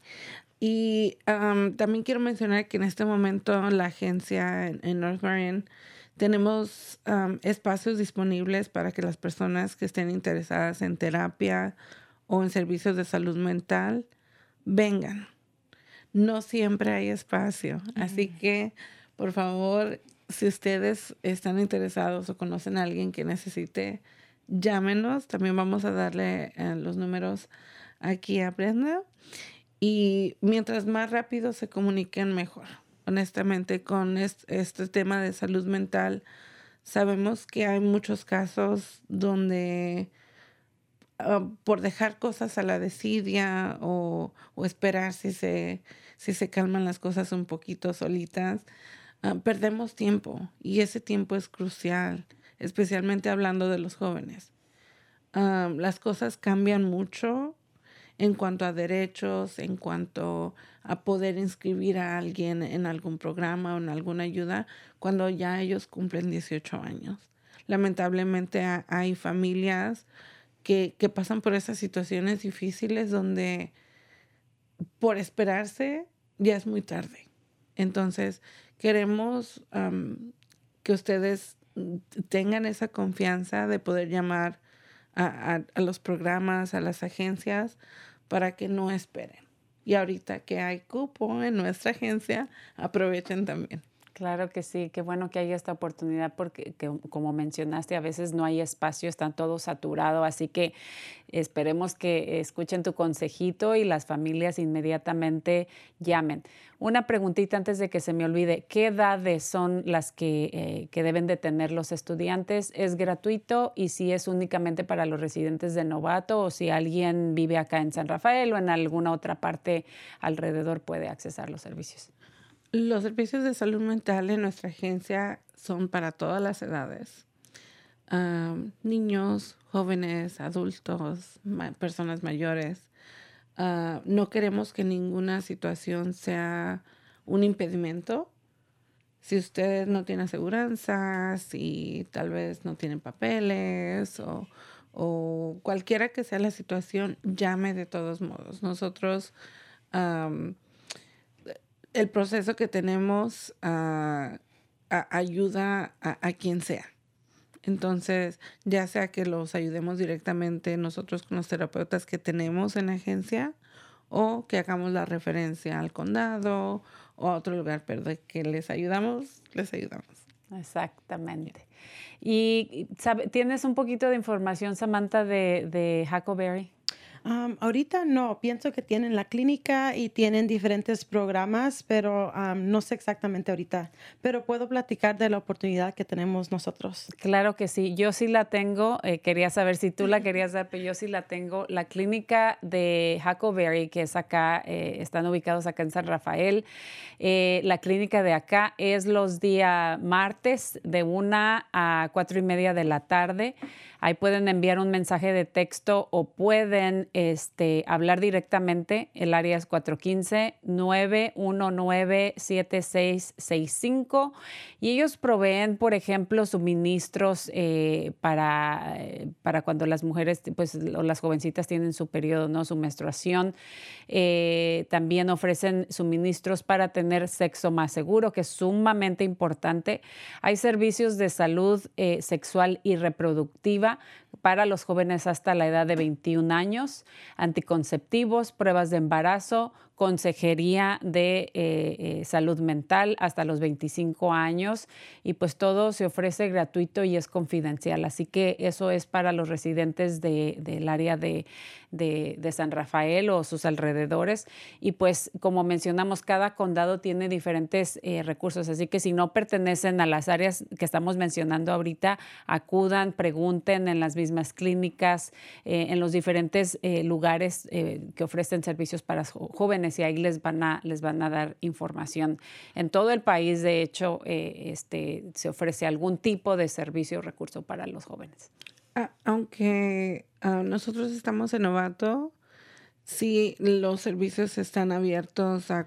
Y también quiero mencionar que en este momento la agencia en North Marine tenemos espacios disponibles para que las personas que estén interesadas en terapia o en servicios de salud mental vengan. No siempre hay espacio, así que por favor, si ustedes están interesados o conocen a alguien que necesite, llámenos. También vamos a darle eh, los números aquí a Brenda. Y mientras más rápido se comuniquen, mejor honestamente, con este, tema de salud mental. Sabemos que hay muchos casos donde ah, por dejar cosas a la desidia o, esperar si se, si se calman las cosas un poquito solitas, ah, perdemos tiempo y ese tiempo es crucial, especialmente hablando de los jóvenes. Ah, las cosas cambian mucho en cuanto a derechos, en cuanto a poder inscribir a alguien en algún programa o en alguna ayuda cuando ya ellos cumplen 18 años. Lamentablemente hay familias que, pasan por esas situaciones difíciles donde por esperarse ya es muy tarde. Entonces, queremos que ustedes tengan esa confianza de poder llamar a, los programas, a las agencias, para que no esperen. Y ahorita que hay cupo en nuestra agencia, aprovechen también. Claro que sí, qué bueno que haya esta oportunidad porque como mencionaste, a veces no hay espacio, están todos saturados, así que esperemos que escuchen tu consejito y las familias inmediatamente llamen. Una preguntita antes de que se me olvide, ¿qué edades son las que, eh, que deben de tener los estudiantes? ¿Es gratuito y si es únicamente para los residentes de Novato o si alguien vive acá en San Rafael o en alguna otra parte alrededor puede accesar los servicios? Los servicios de salud mental en nuestra agencia son para todas las edades. niños, jóvenes, adultos, personas mayores. Ah, no queremos que ninguna situación sea un impedimento. Si usted no tiene aseguranza, si tal vez no tiene papeles o, cualquiera que sea la situación, llame de todos modos. Nosotros el proceso que tenemos ah, ayuda a, quien sea. Entonces, ya sea que los ayudemos directamente nosotros con los terapeutas que tenemos en la agencia o que hagamos la referencia al condado o a otro lugar, pero que les ayudamos, les ayudamos. Exactamente. Y ¿sabe, tienes un poquito de información, Samantha, de, de Huckleberry. Um, ahorita no, pienso que tienen la clínica y tienen diferentes programas, pero um, no sé exactamente ahorita. Pero puedo platicar de la oportunidad que tenemos nosotros. Claro que sí, yo sí la tengo. Eh, quería saber si tú la querías dar, pero yo sí la tengo. La clínica de Huckleberry, que es acá, eh, están ubicados acá en San Rafael. Eh, la clínica de acá es los días martes de una a cuatro y media de la tarde. Ahí pueden enviar un mensaje de texto o pueden este, hablar directamente. El área es 415-919-7665 y ellos proveen, por ejemplo, suministros eh, para, para cuando las mujeres pues, o las jovencitas tienen su periodo, ¿no? su menstruación. Eh, también ofrecen suministros para tener sexo más seguro, que es sumamente importante. Hay servicios de salud eh, sexual y reproductiva para los jóvenes hasta la edad de 21 años, anticonceptivos, pruebas de embarazo, consejería de eh, eh, salud mental hasta los 25 años y pues todo se ofrece gratuito y es confidencial. Así que eso es para los residentes del área de, San Rafael o sus alrededores. Y pues como mencionamos, cada condado tiene diferentes eh, recursos. Así que si no pertenecen a las áreas que estamos mencionando ahorita, acudan, pregunten en las mismas clínicas, en los diferentes lugares que ofrecen servicios para jóvenes y ahí les van a, les van a dar información. En todo el país, de hecho, eh, este, se ofrece algún tipo de servicio o recurso para los jóvenes. Aunque ah, nosotros estamos en Novato, sí, los servicios están abiertos a,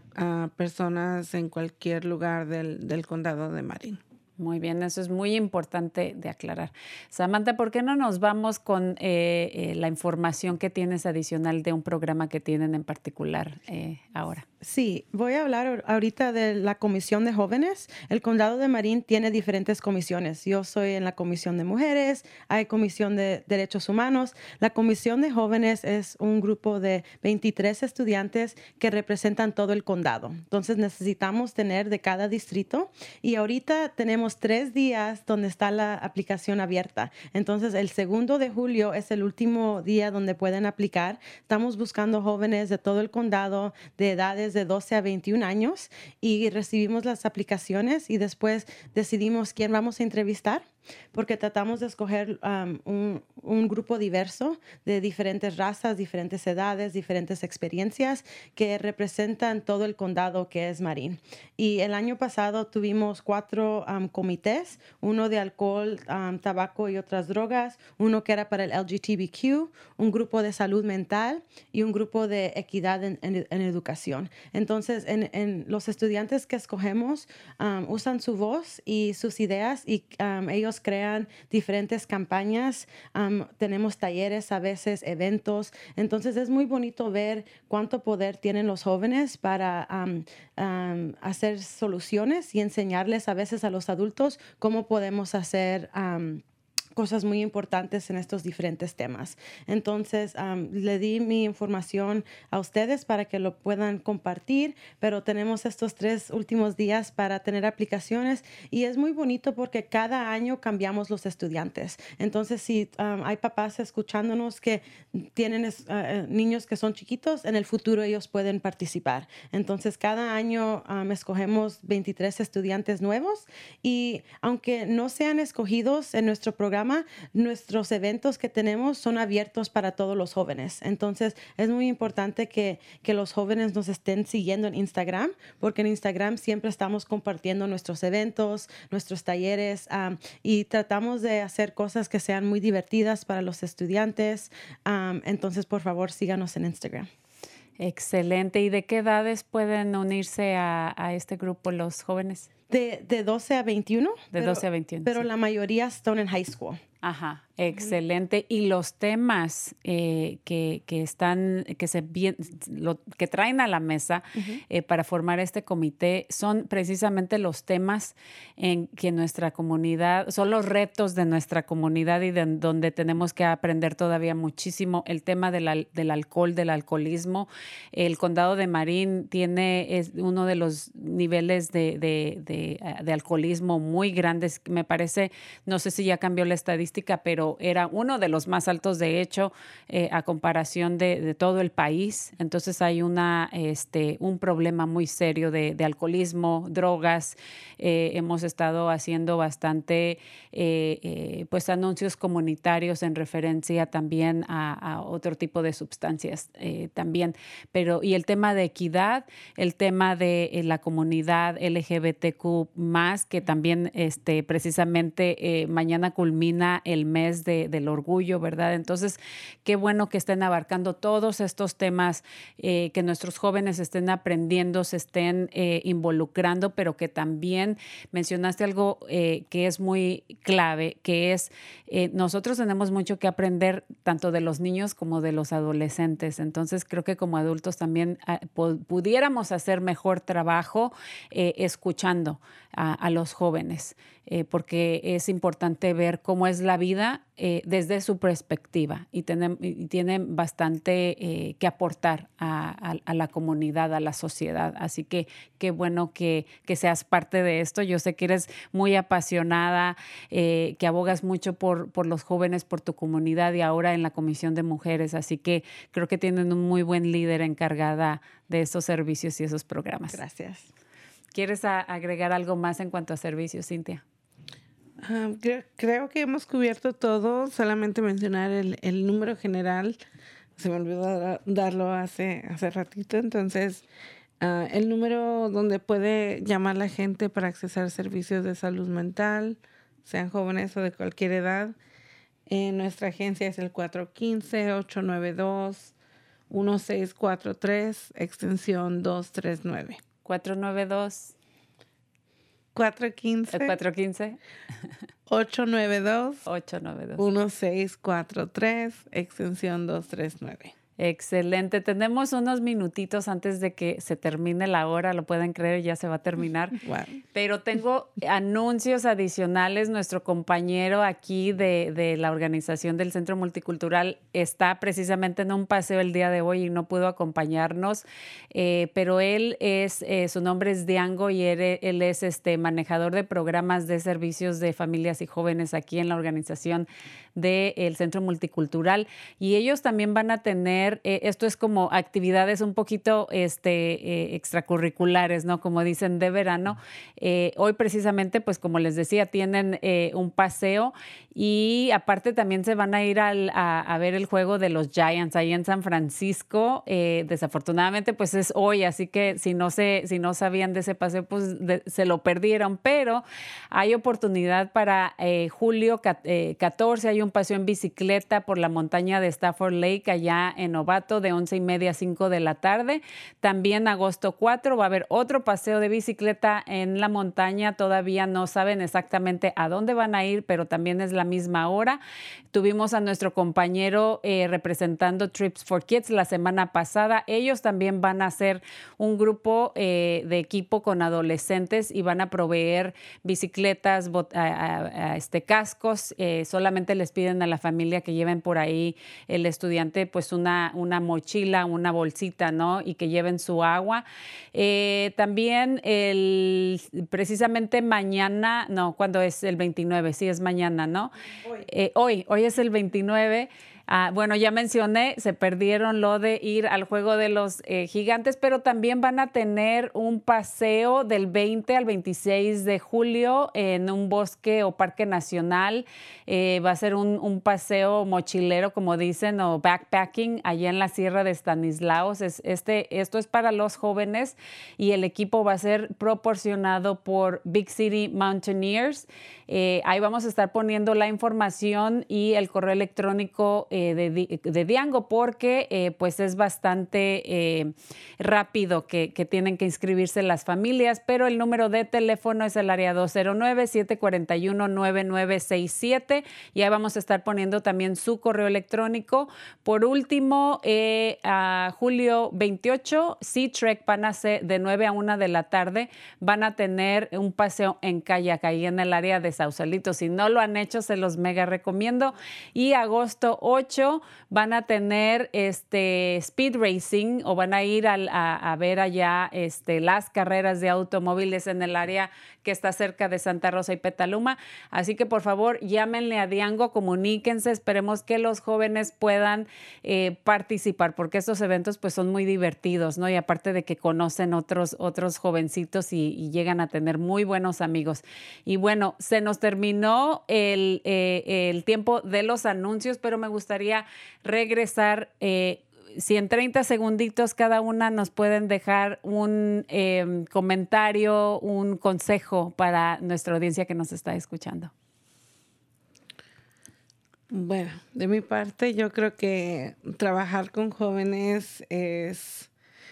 personas en cualquier lugar del, del condado de Marin. Muy bien, eso es muy importante de aclarar. Samantha, ¿por qué no nos vamos con eh, eh, la información que tienes adicional de un programa que tienen en particular eh, ahora? Sí, voy a hablar ahorita de la Comisión de Jóvenes. El Condado de Marín tiene diferentes comisiones. Yo soy en la Comisión de Mujeres, hay Comisión de Derechos Humanos. La Comisión de Jóvenes es un grupo de 23 estudiantes que representan todo el condado. Entonces necesitamos tener de cada distrito y ahorita tenemos tres días donde está la aplicación abierta. Entonces el segundo de julio es el último día donde pueden aplicar. Estamos buscando jóvenes de todo el condado de edades de 12 a 21 años y recibimos las aplicaciones y después decidimos quién vamos a entrevistar porque tratamos de escoger un, grupo diverso de diferentes razas, diferentes edades, diferentes experiencias que representan todo el condado que es Marín. Y el año pasado tuvimos cuatro comités, uno de alcohol, tabaco y otras drogas, uno que era para el LGTBQ, un grupo de salud mental y un grupo de equidad en, educación. Entonces, en, en, los estudiantes que escogemos usan su voz y sus ideas y ellos crean diferentes campañas, tenemos talleres, a veces eventos. Entonces es muy bonito ver cuánto poder tienen los jóvenes para hacer soluciones y enseñarles a veces a los adultos cómo podemos hacer cosas muy importantes en estos diferentes temas. Entonces, le di mi información a ustedes para que lo puedan compartir, pero tenemos estos tres últimos días para tener aplicaciones y es muy bonito porque cada año cambiamos los estudiantes. Entonces, si hay papás escuchándonos que tienen eh, niños que son chiquitos, en el futuro ellos pueden participar. Entonces, cada año escogemos 23 estudiantes nuevos y aunque no sean escogidos en nuestro programa, nuestros eventos que tenemos son abiertos para todos los jóvenes. Entonces, es muy importante que, que los jóvenes nos estén siguiendo en Instagram, porque en Instagram siempre estamos compartiendo nuestros eventos, nuestros talleres y tratamos de hacer cosas que sean muy divertidas para los estudiantes. entonces, por favor, síganos en Instagram. Excelente. ¿Y de qué edades pueden unirse a, a este grupo los jóvenes? De, de 12 a 21. De 12 a 21. Pero la mayoría están en high school. Ajá. Excelente. Y los temas eh, que, que, están, que se lo, que traen a la mesa eh, para formar este comité son precisamente los temas en que nuestra comunidad, son los retos de nuestra comunidad y de donde tenemos que aprender todavía muchísimo. El tema del, del alcohol, del alcoholismo. El condado de Marín tiene es uno de los niveles de, de, de, de alcoholismo muy grandes. Me parece, no sé si ya cambió la estadística, pero era uno de los más altos, de hecho, eh, a comparación de, todo el país. Entonces hay una, este, un problema muy serio de, alcoholismo, drogas. Eh, hemos estado haciendo bastante eh, pues anuncios comunitarios en referencia también a, otro tipo de sustancias también. Pero, y el tema de equidad, el tema de la comunidad LGBTQ que también este, precisamente mañana culmina el mes del orgullo, ¿verdad? Entonces, qué bueno que estén abarcando todos estos temas, eh, que nuestros jóvenes estén aprendiendo, se estén eh, involucrando, pero que también mencionaste algo eh, que es muy clave, que es nosotros tenemos mucho que aprender tanto de los niños como de los adolescentes. Entonces, creo que como adultos también ah, pudiéramos hacer mejor trabajo escuchando a los jóvenes. Eh, porque es importante ver cómo es la vida eh, desde su perspectiva y, tienen bastante eh, que aportar a, la comunidad, a la sociedad. Así que qué bueno que, seas parte de esto. Yo sé que eres muy apasionada, que abogas mucho por, por los jóvenes, por tu comunidad y ahora en la Comisión de Mujeres. Así que creo que tienen un muy buen líder encargada de esos servicios y esos programas. Gracias. ¿Quieres agregar algo más en cuanto a servicios, Cintia? Creo, que hemos cubierto todo, solamente mencionar el, número general. Se me olvidó darlo hace, hace ratito, entonces ah, el número donde puede llamar la gente para accesar servicios de salud mental, sean jóvenes o de cualquier edad, en nuestra agencia es el 415-892-1643, extensión 239. 492. 415. 415. 892. 892. 1643, extensión 239. Excelente. Tenemos unos minutitos antes de que se termine la hora, lo pueden creer, ya se va a terminar. Pero tengo anuncios adicionales. Nuestro compañero aquí de, la organización del Centro Multicultural está precisamente en un paseo el día de hoy y no pudo acompañarnos, eh, pero él es, eh, su nombre es Diango y él, él, es este manejador de programas de servicios de familias y jóvenes aquí en la organización del Centro Multicultural. Y ellos también van a tener, eh, esto es como actividades un poquito este, eh, extracurriculares, ¿no? Como dicen, de verano. Eh, hoy precisamente, pues como les decía, tienen un paseo y aparte también se van a ir al, a, ver el juego de los Giants ahí en San Francisco. desafortunadamente, pues es hoy, así que si no, se, si no sabían de ese paseo, pues se lo perdieron, pero hay oportunidad para julio 14, hay un paseo en bicicleta por la montaña de Stafford Lake, allá en Novato, de once y media a 5 de la tarde. También agosto 4 va a haber otro paseo de bicicleta en la montaña. Todavía no saben exactamente a dónde van a ir, pero también es la misma hora. Tuvimos a nuestro compañero eh, representando Trips for Kids la semana pasada. Ellos también van a hacer un grupo eh, de equipo con adolescentes y van a proveer bicicletas, este, cascos. Eh, solamente les piden a la familia que lleven por ahí el estudiante pues una, una mochila, una bolsita, ¿no? Y que lleven su agua. Eh, también el, precisamente mañana, no, cuando es el 29, sí es mañana, ¿no? Hoy, eh, hoy, hoy es el 29. Ah, bueno, ya mencioné, se perdieron lo de ir al juego de los eh, gigantes, pero también van a tener un paseo del 20 al 26 de julio en un bosque o parque nacional. Eh, va a ser un, paseo mochilero, como dicen, o backpacking allá en la Sierra de Stanislaos. este, esto es para los jóvenes y el equipo va a ser proporcionado por Big City Mountaineers. Eh, ahí vamos a estar poniendo la información y el correo electrónico eh, de, Diango porque pues es bastante rápido que, tienen que inscribirse las familias, pero el número de teléfono es el área 209-741-9967 y ahí vamos a estar poniendo también su correo electrónico. Por último, a julio 28, C-Trek van a ser de 9 a 1 de la tarde, van a tener un paseo en kayak ahí en el área de Sausalito. Si no lo han hecho, se los mega recomiendo. Y agosto 8 van a tener este speed racing o van a ir a, ver allá este, las carreras de automóviles en el área que está cerca de Santa Rosa y Petaluma. Así que por favor llámenle a Diango, comuníquense, esperemos que los jóvenes puedan eh, participar porque estos eventos pues son muy divertidos, ¿no? Y aparte de que conocen otros, otros jovencitos y, llegan a tener muy buenos amigos. Y bueno, se nos terminó el, eh, el tiempo de los anuncios, pero me gustaría regresar eh, si en 30 segunditos cada una nos pueden dejar un em, comentario, un consejo para nuestra audiencia que nos está escuchando. Bueno, de mi parte yo creo que trabajar con jóvenes es,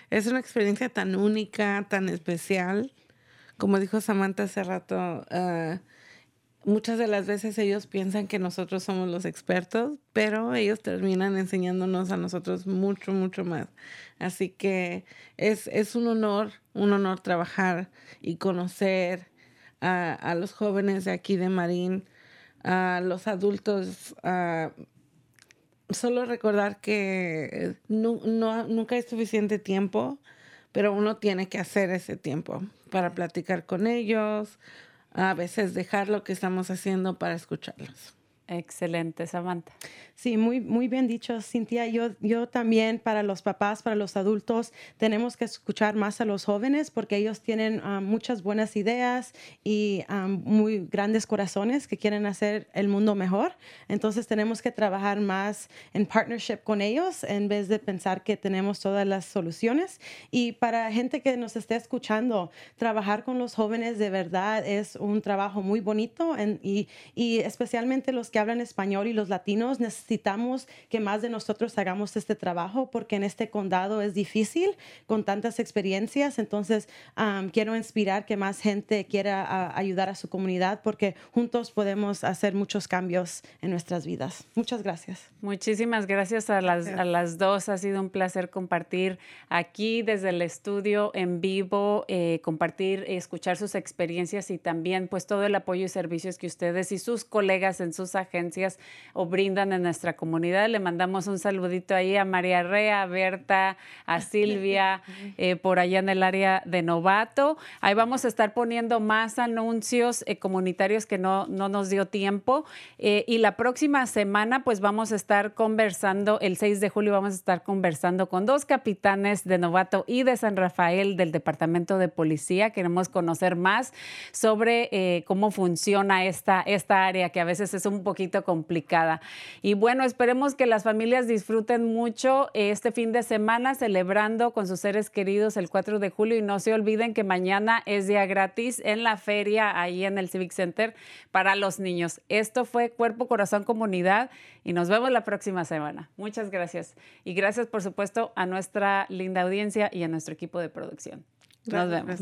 es una experiencia tan única, tan especial. Como dijo Samantha hace rato, uh, muchas de las veces ellos piensan que nosotros somos los expertos, pero ellos terminan enseñándonos a nosotros mucho, mucho más. Así que es, es un honor, un honor trabajar y conocer a, a los jóvenes de aquí de Marín, a los adultos. solo recordar que no, no, nunca hay suficiente tiempo, pero uno tiene que hacer ese tiempo para platicar con ellos, a veces dejar lo que estamos haciendo para escucharlos. Excelente, Samantha. Sí, muy, muy bien dicho, Cintia. Yo, yo también para los papás, para los adultos, tenemos que escuchar más a los jóvenes porque ellos tienen ah, muchas buenas ideas y ah, muy grandes corazones que quieren hacer el mundo mejor. Entonces tenemos que trabajar más en partnership con ellos en vez de pensar que tenemos todas las soluciones. Y para gente que nos esté escuchando, trabajar con los jóvenes de verdad es un trabajo muy bonito y, y especialmente los que hablan español y los latinos necesitamos que más de nosotros hagamos este trabajo porque en este condado es difícil con tantas experiencias. Entonces, quiero inspirar que más gente quiera ayudar a su comunidad porque juntos podemos hacer muchos cambios en nuestras vidas. Muchas gracias. Muchísimas gracias a las, a las dos. Ha sido un placer compartir aquí desde el estudio en vivo, eh, compartir, escuchar sus experiencias y también pues todo el apoyo y servicios que ustedes y sus colegas en sus agencias o brindan en nuestra comunidad. Le mandamos un saludito ahí a María Rea, a Berta, a Silvia, eh, por allá en el área de Novato. Ahí vamos a estar poniendo más anuncios eh, comunitarios que no, no nos dio tiempo. Eh, y la próxima semana, pues vamos a estar conversando, el 6 de julio vamos a estar conversando con dos capitanes de Novato y de San Rafael del Departamento de Policía. Queremos conocer más sobre cómo funciona esta, esta área que a veces es un poquito complicada. Y bueno, esperemos que las familias disfruten mucho este fin de semana celebrando con sus seres queridos el 4 de julio y no se olviden que mañana es día gratis en la feria ahí en el Civic Center para los niños. Esto fue Cuerpo, Corazón, Comunidad y nos vemos la próxima semana. Muchas gracias. Y gracias, por supuesto, a nuestra linda audiencia y a nuestro equipo de producción. Nos vemos.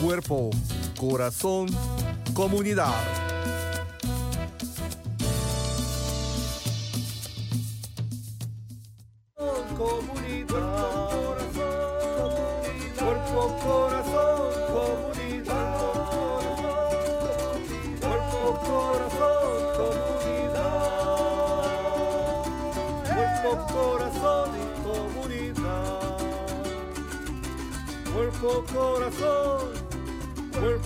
cuerpo, corazón, comunidad. Comunidad, cuerpo, corazón, comunidad, cuerpo, corazón, comunidad, cuerpo, corazón comunidad, cuerpo, corazón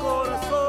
Corazón.